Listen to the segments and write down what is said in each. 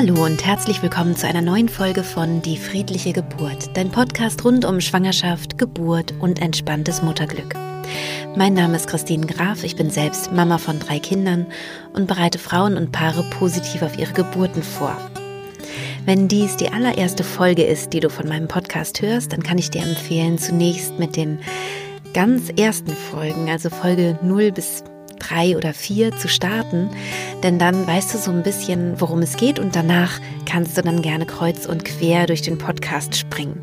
Hallo und herzlich willkommen zu einer neuen Folge von Die friedliche Geburt, dein Podcast rund um Schwangerschaft, Geburt und entspanntes Mutterglück. Mein Name ist Christine Graf, ich bin selbst Mama von drei Kindern und bereite Frauen und Paare positiv auf ihre Geburten vor. Wenn dies die allererste Folge ist, die du von meinem Podcast hörst, dann kann ich dir empfehlen, zunächst mit den ganz ersten Folgen, also Folge 0 bis drei oder vier zu starten, denn dann weißt du so ein bisschen, worum es geht und danach kannst du dann gerne kreuz und quer durch den Podcast springen.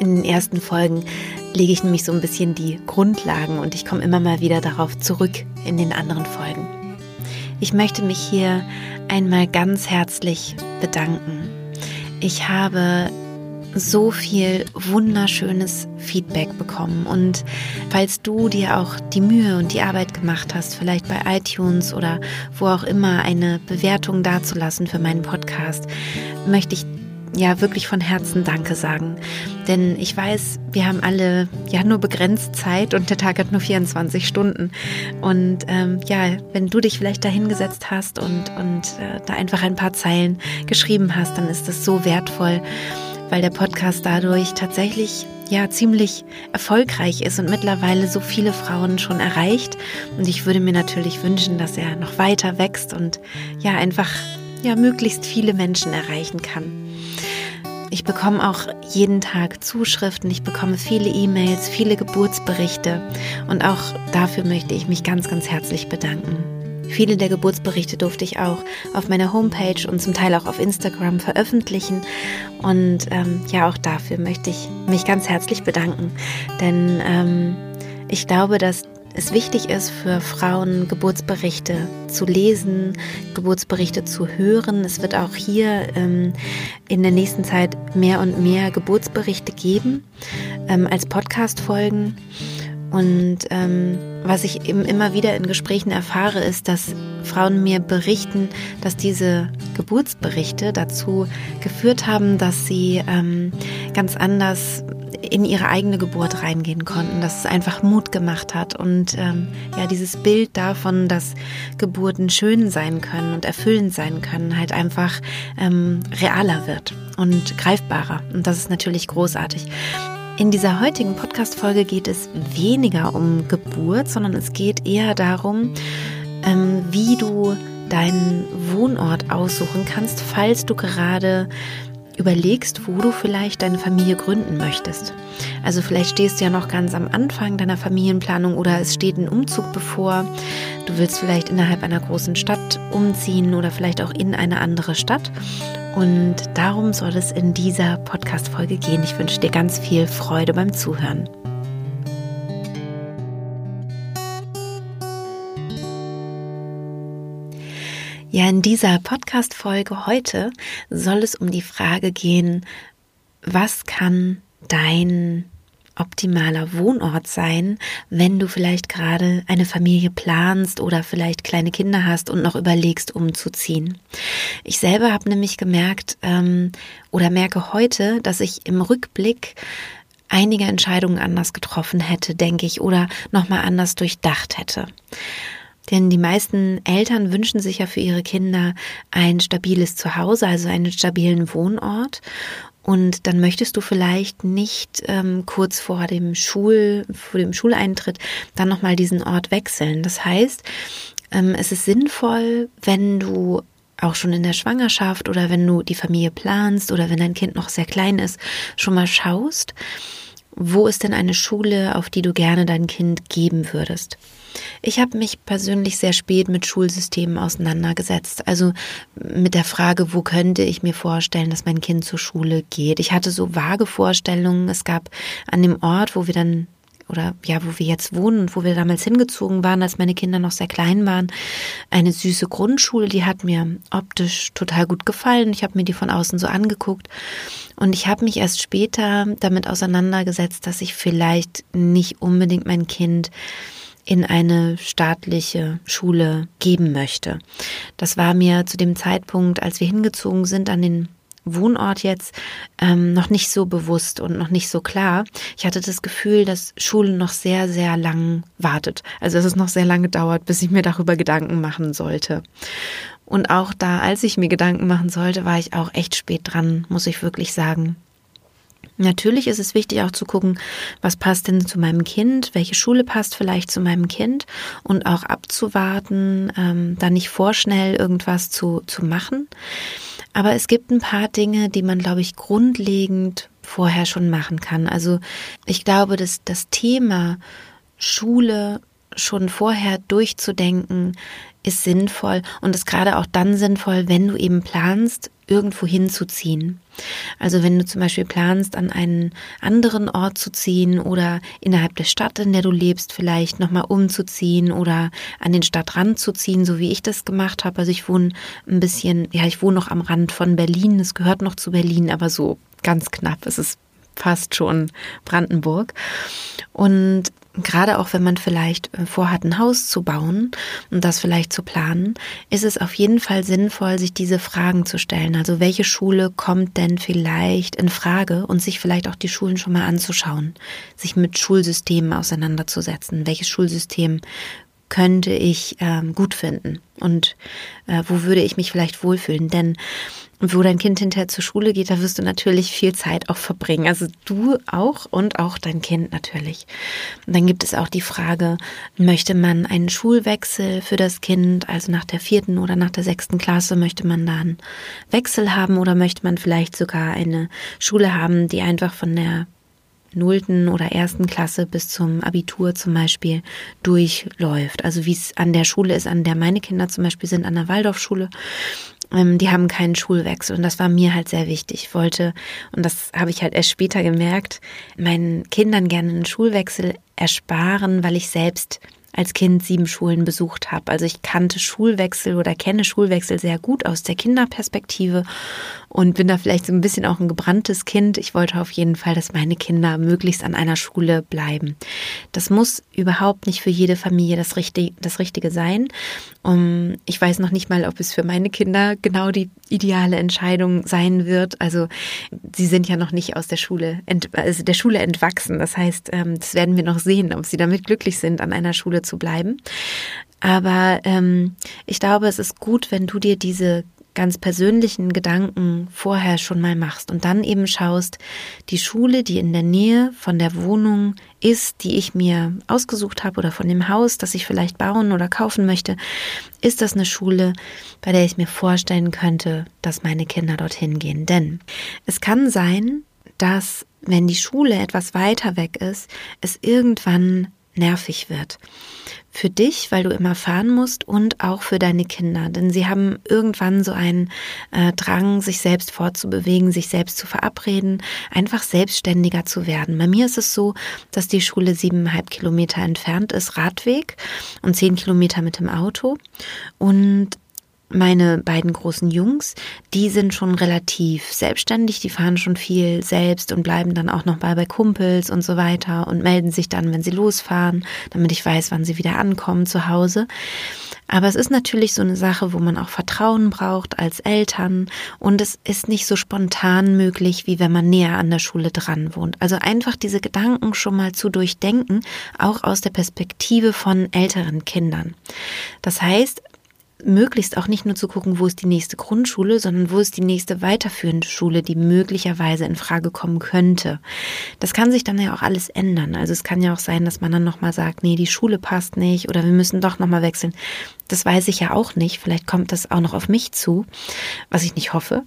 In den ersten Folgen lege ich nämlich so ein bisschen die Grundlagen und ich komme immer mal wieder darauf zurück in den anderen Folgen. Ich möchte mich hier einmal ganz herzlich bedanken. Ich habe so viel wunderschönes Feedback bekommen. Und falls du dir auch die Mühe und die Arbeit gemacht hast, vielleicht bei iTunes oder wo auch immer eine Bewertung dazulassen für meinen Podcast, möchte ich ja wirklich von Herzen Danke sagen. Denn ich weiß, wir haben alle ja nur begrenzt Zeit und der Tag hat nur 24 Stunden. Und ähm, ja, wenn du dich vielleicht da hingesetzt hast und, und äh, da einfach ein paar Zeilen geschrieben hast, dann ist das so wertvoll weil der Podcast dadurch tatsächlich ja ziemlich erfolgreich ist und mittlerweile so viele Frauen schon erreicht. Und ich würde mir natürlich wünschen, dass er noch weiter wächst und ja einfach ja möglichst viele Menschen erreichen kann. Ich bekomme auch jeden Tag Zuschriften, ich bekomme viele E-Mails, viele Geburtsberichte und auch dafür möchte ich mich ganz, ganz herzlich bedanken. Viele der Geburtsberichte durfte ich auch auf meiner Homepage und zum Teil auch auf Instagram veröffentlichen. Und ähm, ja, auch dafür möchte ich mich ganz herzlich bedanken. Denn ähm, ich glaube, dass es wichtig ist für Frauen, Geburtsberichte zu lesen, Geburtsberichte zu hören. Es wird auch hier ähm, in der nächsten Zeit mehr und mehr Geburtsberichte geben ähm, als Podcast-Folgen. Und ähm, was ich eben immer wieder in Gesprächen erfahre, ist, dass Frauen mir berichten, dass diese Geburtsberichte dazu geführt haben, dass sie ähm, ganz anders in ihre eigene Geburt reingehen konnten, dass es einfach Mut gemacht hat und ähm, ja dieses Bild davon, dass Geburten schön sein können und erfüllend sein können, halt einfach ähm, realer wird und greifbarer und das ist natürlich großartig. In dieser heutigen Podcast-Folge geht es weniger um Geburt, sondern es geht eher darum, ähm, wie du deinen Wohnort aussuchen kannst, falls du gerade überlegst, wo du vielleicht deine Familie gründen möchtest. Also vielleicht stehst du ja noch ganz am Anfang deiner Familienplanung oder es steht ein Umzug bevor. Du willst vielleicht innerhalb einer großen Stadt umziehen oder vielleicht auch in eine andere Stadt und darum soll es in dieser Podcast-Folge gehen. Ich wünsche dir ganz viel Freude beim Zuhören. Ja, in dieser Podcast-Folge heute soll es um die Frage gehen, was kann dein optimaler Wohnort sein, wenn du vielleicht gerade eine Familie planst oder vielleicht kleine Kinder hast und noch überlegst, umzuziehen. Ich selber habe nämlich gemerkt ähm, oder merke heute, dass ich im Rückblick einige Entscheidungen anders getroffen hätte, denke ich, oder nochmal anders durchdacht hätte. Denn die meisten Eltern wünschen sich ja für ihre Kinder ein stabiles Zuhause, also einen stabilen Wohnort. Und dann möchtest du vielleicht nicht ähm, kurz vor dem Schul, vor dem Schuleintritt dann nochmal diesen Ort wechseln. Das heißt, ähm, es ist sinnvoll, wenn du auch schon in der Schwangerschaft oder wenn du die Familie planst oder wenn dein Kind noch sehr klein ist, schon mal schaust, wo ist denn eine Schule, auf die du gerne dein Kind geben würdest? Ich habe mich persönlich sehr spät mit Schulsystemen auseinandergesetzt. Also mit der Frage, wo könnte ich mir vorstellen, dass mein Kind zur Schule geht. Ich hatte so vage Vorstellungen. Es gab an dem Ort, wo wir dann oder ja, wo wir jetzt wohnen und wo wir damals hingezogen waren, als meine Kinder noch sehr klein waren, eine süße Grundschule, die hat mir optisch total gut gefallen. Ich habe mir die von außen so angeguckt und ich habe mich erst später damit auseinandergesetzt, dass ich vielleicht nicht unbedingt mein Kind in eine staatliche Schule geben möchte. Das war mir zu dem Zeitpunkt, als wir hingezogen sind an den Wohnort jetzt ähm, noch nicht so bewusst und noch nicht so klar. Ich hatte das Gefühl, dass Schule noch sehr, sehr lang wartet. Also dass es noch sehr lange dauert, bis ich mir darüber Gedanken machen sollte. Und auch da, als ich mir Gedanken machen sollte, war ich auch echt spät dran, muss ich wirklich sagen. Natürlich ist es wichtig auch zu gucken, was passt denn zu meinem Kind, welche Schule passt vielleicht zu meinem Kind und auch abzuwarten, ähm, da nicht vorschnell irgendwas zu, zu machen. Aber es gibt ein paar Dinge, die man, glaube ich, grundlegend vorher schon machen kann. Also ich glaube, dass das Thema Schule schon vorher durchzudenken, ist sinnvoll und ist gerade auch dann sinnvoll, wenn du eben planst, irgendwo hinzuziehen. Also wenn du zum Beispiel planst, an einen anderen Ort zu ziehen oder innerhalb der Stadt, in der du lebst, vielleicht nochmal umzuziehen oder an den Stadtrand zu ziehen, so wie ich das gemacht habe. Also ich wohne ein bisschen, ja, ich wohne noch am Rand von Berlin. Es gehört noch zu Berlin, aber so ganz knapp. Es ist fast schon Brandenburg. Und gerade auch wenn man vielleicht äh, vorhat, ein Haus zu bauen und das vielleicht zu planen, ist es auf jeden Fall sinnvoll, sich diese Fragen zu stellen. Also welche Schule kommt denn vielleicht in Frage und sich vielleicht auch die Schulen schon mal anzuschauen, sich mit Schulsystemen auseinanderzusetzen. Welches Schulsystem könnte ich ähm, gut finden und äh, wo würde ich mich vielleicht wohlfühlen? Denn wo dein Kind hinterher zur Schule geht, da wirst du natürlich viel Zeit auch verbringen. Also du auch und auch dein Kind natürlich. Und dann gibt es auch die Frage, möchte man einen Schulwechsel für das Kind, also nach der vierten oder nach der sechsten Klasse, möchte man da einen Wechsel haben oder möchte man vielleicht sogar eine Schule haben, die einfach von der nullten oder ersten Klasse bis zum Abitur zum Beispiel durchläuft. Also wie es an der Schule ist, an der meine Kinder zum Beispiel sind, an der Waldorfschule. Ähm, die haben keinen Schulwechsel und das war mir halt sehr wichtig. Ich wollte, und das habe ich halt erst später gemerkt, meinen Kindern gerne einen Schulwechsel ersparen, weil ich selbst als Kind sieben Schulen besucht habe. Also ich kannte Schulwechsel oder kenne Schulwechsel sehr gut aus der Kinderperspektive und bin da vielleicht so ein bisschen auch ein gebranntes Kind. Ich wollte auf jeden Fall, dass meine Kinder möglichst an einer Schule bleiben. Das muss überhaupt nicht für jede Familie das Richtige, das Richtige sein. Um, ich weiß noch nicht mal, ob es für meine Kinder genau die ideale Entscheidung sein wird. Also sie sind ja noch nicht aus der Schule, also der Schule entwachsen. Das heißt, ähm, das werden wir noch sehen, ob sie damit glücklich sind, an einer Schule zu bleiben. Aber ähm, ich glaube, es ist gut, wenn du dir diese ganz persönlichen Gedanken vorher schon mal machst und dann eben schaust, die Schule, die in der Nähe von der Wohnung ist, die ich mir ausgesucht habe oder von dem Haus, das ich vielleicht bauen oder kaufen möchte, ist das eine Schule, bei der ich mir vorstellen könnte, dass meine Kinder dorthin gehen. Denn es kann sein, dass wenn die Schule etwas weiter weg ist, es irgendwann nervig wird. Für dich, weil du immer fahren musst und auch für deine Kinder. Denn sie haben irgendwann so einen äh, Drang, sich selbst fortzubewegen, sich selbst zu verabreden, einfach selbstständiger zu werden. Bei mir ist es so, dass die Schule siebeneinhalb Kilometer entfernt ist, Radweg und zehn Kilometer mit dem Auto. Und meine beiden großen Jungs, die sind schon relativ selbstständig, die fahren schon viel selbst und bleiben dann auch noch mal bei Kumpels und so weiter und melden sich dann, wenn sie losfahren, damit ich weiß, wann sie wieder ankommen zu Hause. Aber es ist natürlich so eine Sache, wo man auch Vertrauen braucht als Eltern und es ist nicht so spontan möglich, wie wenn man näher an der Schule dran wohnt. Also einfach diese Gedanken schon mal zu durchdenken, auch aus der Perspektive von älteren Kindern. Das heißt, möglichst auch nicht nur zu gucken, wo ist die nächste Grundschule, sondern wo ist die nächste weiterführende Schule, die möglicherweise in Frage kommen könnte. Das kann sich dann ja auch alles ändern. Also es kann ja auch sein, dass man dann nochmal sagt, nee, die Schule passt nicht oder wir müssen doch nochmal wechseln. Das weiß ich ja auch nicht. Vielleicht kommt das auch noch auf mich zu, was ich nicht hoffe.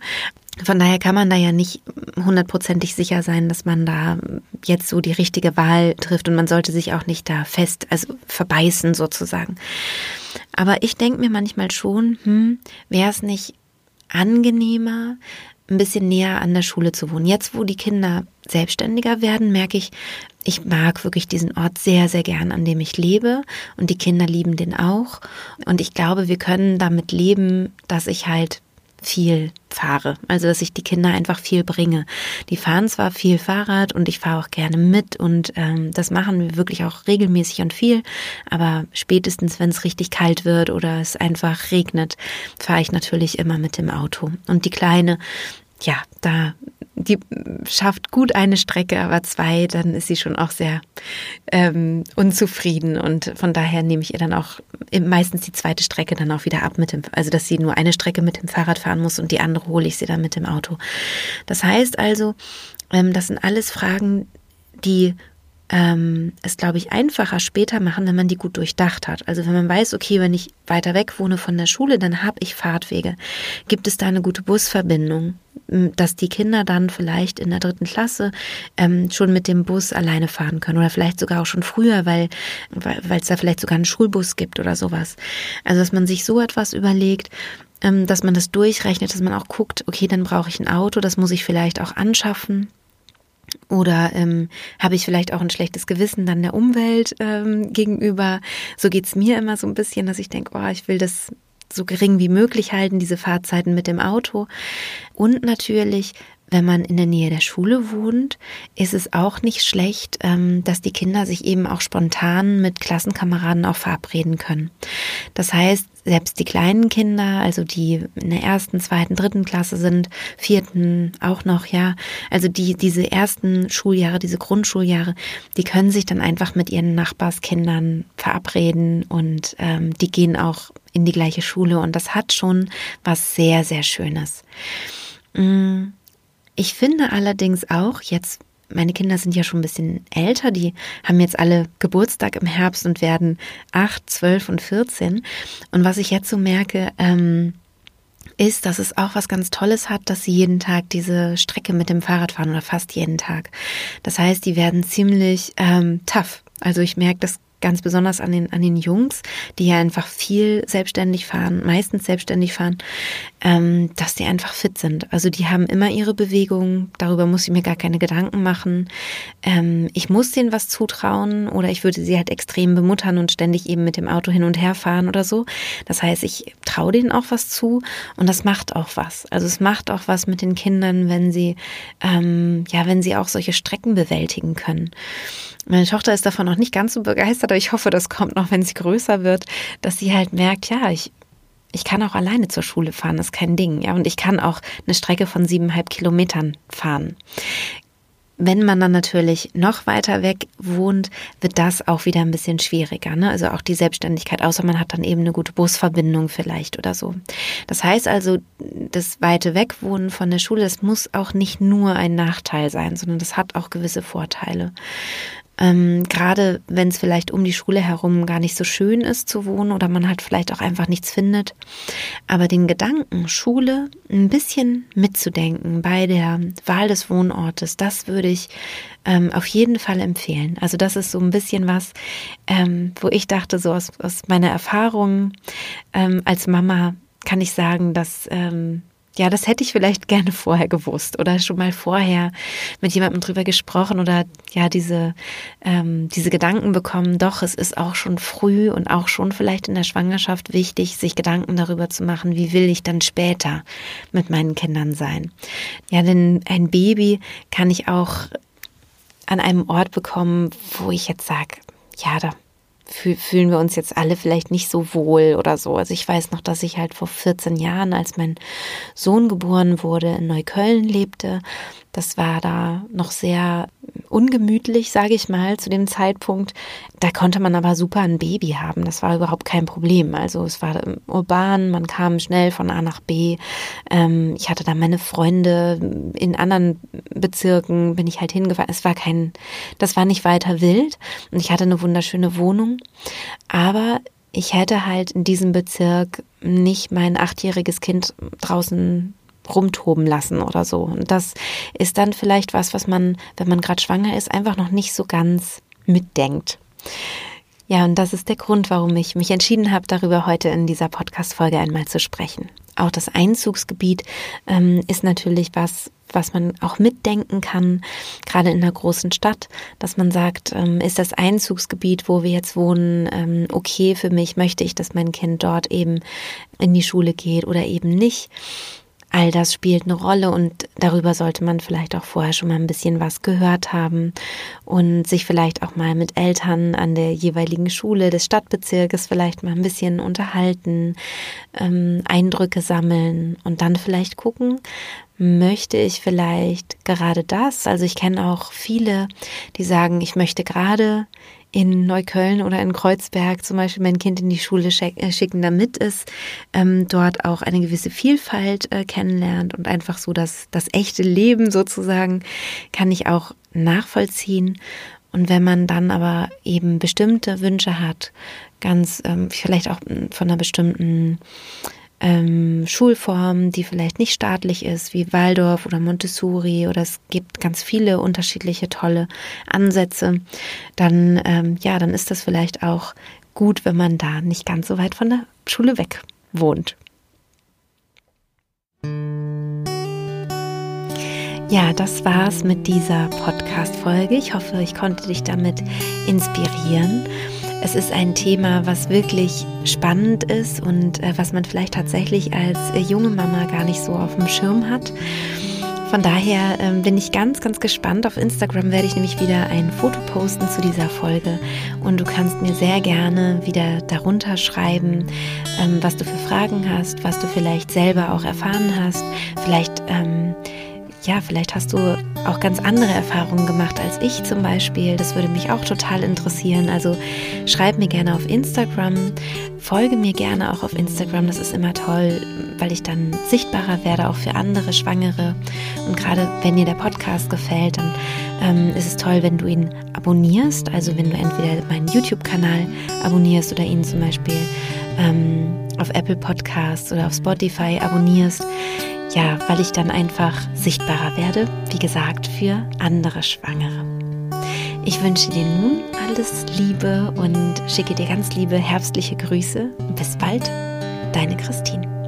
Von daher kann man da ja nicht hundertprozentig sicher sein, dass man da jetzt so die richtige Wahl trifft und man sollte sich auch nicht da fest, also verbeißen sozusagen. Aber ich denke mir manchmal schon, hm, wäre es nicht angenehmer, ein bisschen näher an der Schule zu wohnen. Jetzt, wo die Kinder selbstständiger werden, merke ich, ich mag wirklich diesen Ort sehr, sehr gern, an dem ich lebe. Und die Kinder lieben den auch. Und ich glaube, wir können damit leben, dass ich halt viel fahre. Also dass ich die Kinder einfach viel bringe. Die fahren zwar viel Fahrrad und ich fahre auch gerne mit und ähm, das machen wir wirklich auch regelmäßig und viel. Aber spätestens, wenn es richtig kalt wird oder es einfach regnet, fahre ich natürlich immer mit dem Auto. Und die Kleine ja, da die schafft gut eine Strecke, aber zwei, dann ist sie schon auch sehr ähm, unzufrieden und von daher nehme ich ihr dann auch meistens die zweite Strecke dann auch wieder ab mit dem, also dass sie nur eine Strecke mit dem Fahrrad fahren muss und die andere hole ich sie dann mit dem Auto. Das heißt also, ähm, das sind alles Fragen, die ähm, es, glaube ich, einfacher später machen, wenn man die gut durchdacht hat. Also wenn man weiß, okay, wenn ich weiter weg wohne von der Schule, dann habe ich Fahrtwege. Gibt es da eine gute Busverbindung? dass die Kinder dann vielleicht in der dritten Klasse ähm, schon mit dem Bus alleine fahren können oder vielleicht sogar auch schon früher, weil weil es da vielleicht sogar einen Schulbus gibt oder sowas. Also dass man sich so etwas überlegt, ähm, dass man das durchrechnet, dass man auch guckt, okay, dann brauche ich ein Auto, das muss ich vielleicht auch anschaffen oder ähm, habe ich vielleicht auch ein schlechtes Gewissen dann der Umwelt ähm, gegenüber? So geht's mir immer so ein bisschen, dass ich denke, oh, ich will das so gering wie möglich halten, diese Fahrzeiten mit dem Auto. Und natürlich, wenn man in der Nähe der Schule wohnt, ist es auch nicht schlecht, ähm, dass die Kinder sich eben auch spontan mit Klassenkameraden auch verabreden können. Das heißt, selbst die kleinen Kinder, also die in der ersten, zweiten, dritten Klasse sind, vierten auch noch, ja, also die, diese ersten Schuljahre, diese Grundschuljahre, die können sich dann einfach mit ihren Nachbarskindern verabreden und ähm, die gehen auch in die gleiche Schule und das hat schon was sehr, sehr Schönes. Mm, ich finde allerdings auch, jetzt meine Kinder sind ja schon ein bisschen älter, die haben jetzt alle Geburtstag im Herbst und werden acht, zwölf und vierzehn. Und was ich jetzt so merke, ähm, ist, dass es auch was ganz Tolles hat, dass sie jeden Tag diese Strecke mit dem Fahrrad fahren oder fast jeden Tag. Das heißt, die werden ziemlich ähm, tough. Also ich merke das ganz besonders an den, an den Jungs, die ja einfach viel selbstständig fahren, meistens selbstständig fahren, ähm, dass die einfach fit sind. Also die haben immer ihre Bewegungen, darüber muss ich mir gar keine Gedanken machen. Ähm, ich muss denen was zutrauen oder ich würde sie halt extrem bemuttern und ständig eben mit dem Auto hin und her fahren oder so. Das heißt, ich traue denen auch was zu und das macht auch was. Also es macht auch was mit den Kindern, wenn sie, ähm, ja, wenn sie auch solche Strecken bewältigen können. Meine Tochter ist davon noch nicht ganz so begeistert, aber ich hoffe, das kommt noch, wenn sie größer wird, dass sie halt merkt, ja, ich, ich kann auch alleine zur Schule fahren, ist kein Ding. Ja, und ich kann auch eine Strecke von siebeneinhalb Kilometern fahren. Wenn man dann natürlich noch weiter weg wohnt, wird das auch wieder ein bisschen schwieriger. Ne? Also auch die Selbstständigkeit, außer man hat dann eben eine gute Busverbindung vielleicht oder so. Das heißt also, das weite Wegwohnen von der Schule, das muss auch nicht nur ein Nachteil sein, sondern das hat auch gewisse Vorteile. Ähm, Gerade wenn es vielleicht um die Schule herum gar nicht so schön ist zu wohnen oder man halt vielleicht auch einfach nichts findet. Aber den Gedanken, Schule ein bisschen mitzudenken bei der Wahl des Wohnortes, das würde ich ähm, auf jeden Fall empfehlen. Also das ist so ein bisschen was, ähm, wo ich dachte, so aus, aus meiner Erfahrung ähm, als Mama kann ich sagen, dass ähm, ja, das hätte ich vielleicht gerne vorher gewusst oder schon mal vorher mit jemandem drüber gesprochen oder ja, diese, ähm, diese Gedanken bekommen. Doch, es ist auch schon früh und auch schon vielleicht in der Schwangerschaft wichtig, sich Gedanken darüber zu machen, wie will ich dann später mit meinen Kindern sein. Ja, denn ein Baby kann ich auch an einem Ort bekommen, wo ich jetzt sage, ja, da fühlen wir uns jetzt alle vielleicht nicht so wohl oder so. Also ich weiß noch, dass ich halt vor 14 Jahren, als mein Sohn geboren wurde, in Neukölln lebte das war da noch sehr ungemütlich, sage ich mal, zu dem Zeitpunkt. Da konnte man aber super ein Baby haben. Das war überhaupt kein Problem. Also es war urban, man kam schnell von A nach B. Ähm, ich hatte da meine Freunde in anderen Bezirken, bin ich halt hingefahren. Es war kein, das war nicht weiter wild und ich hatte eine wunderschöne Wohnung. Aber ich hätte halt in diesem Bezirk nicht mein achtjähriges Kind draußen rumtoben lassen oder so. Und das ist dann vielleicht was, was man, wenn man gerade schwanger ist, einfach noch nicht so ganz mitdenkt. Ja, und das ist der Grund, warum ich mich entschieden habe, darüber heute in dieser Podcast-Folge einmal zu sprechen. Auch das Einzugsgebiet ähm, ist natürlich was, was man auch mitdenken kann, gerade in einer großen Stadt, dass man sagt, ähm, ist das Einzugsgebiet, wo wir jetzt wohnen, ähm, okay für mich, möchte ich, dass mein Kind dort eben in die Schule geht oder eben nicht. All das spielt eine Rolle und darüber sollte man vielleicht auch vorher schon mal ein bisschen was gehört haben und sich vielleicht auch mal mit Eltern an der jeweiligen Schule des Stadtbezirkes vielleicht mal ein bisschen unterhalten, ähm, Eindrücke sammeln und dann vielleicht gucken, möchte ich vielleicht gerade das? Also ich kenne auch viele, die sagen, ich möchte gerade in Neukölln oder in Kreuzberg zum Beispiel mein Kind in die Schule äh, schicken, damit es ähm, dort auch eine gewisse Vielfalt äh, kennenlernt und einfach so das, das echte Leben sozusagen kann ich auch nachvollziehen. Und wenn man dann aber eben bestimmte Wünsche hat, ganz ähm, vielleicht auch von einer bestimmten ähm, Schulform, die vielleicht nicht staatlich ist, wie Waldorf oder Montessori oder es gibt ganz viele unterschiedliche tolle Ansätze, dann ähm, ja, dann ist das vielleicht auch gut, wenn man da nicht ganz so weit von der Schule weg wohnt. Ja, das war's mit dieser Podcast-Folge. Ich hoffe, ich konnte dich damit inspirieren. Es ist ein Thema, was wirklich spannend ist und äh, was man vielleicht tatsächlich als äh, junge Mama gar nicht so auf dem Schirm hat. Von daher ähm, bin ich ganz, ganz gespannt. Auf Instagram werde ich nämlich wieder ein Foto posten zu dieser Folge und du kannst mir sehr gerne wieder darunter schreiben, ähm, was du für Fragen hast, was du vielleicht selber auch erfahren hast. Vielleicht ähm, ja, vielleicht hast du auch ganz andere Erfahrungen gemacht als ich zum Beispiel. Das würde mich auch total interessieren. Also schreib mir gerne auf Instagram, folge mir gerne auch auf Instagram. Das ist immer toll, weil ich dann sichtbarer werde, auch für andere Schwangere. Und gerade wenn dir der Podcast gefällt, dann ähm, ist es toll, wenn du ihn abonnierst. Also wenn du entweder meinen YouTube-Kanal abonnierst oder ihn zum Beispiel ähm, auf Apple Podcasts oder auf Spotify abonnierst ja, weil ich dann einfach sichtbarer werde, wie gesagt, für andere Schwangere. Ich wünsche dir nun alles Liebe und schicke dir ganz liebe herbstliche Grüße. Bis bald, deine Christine.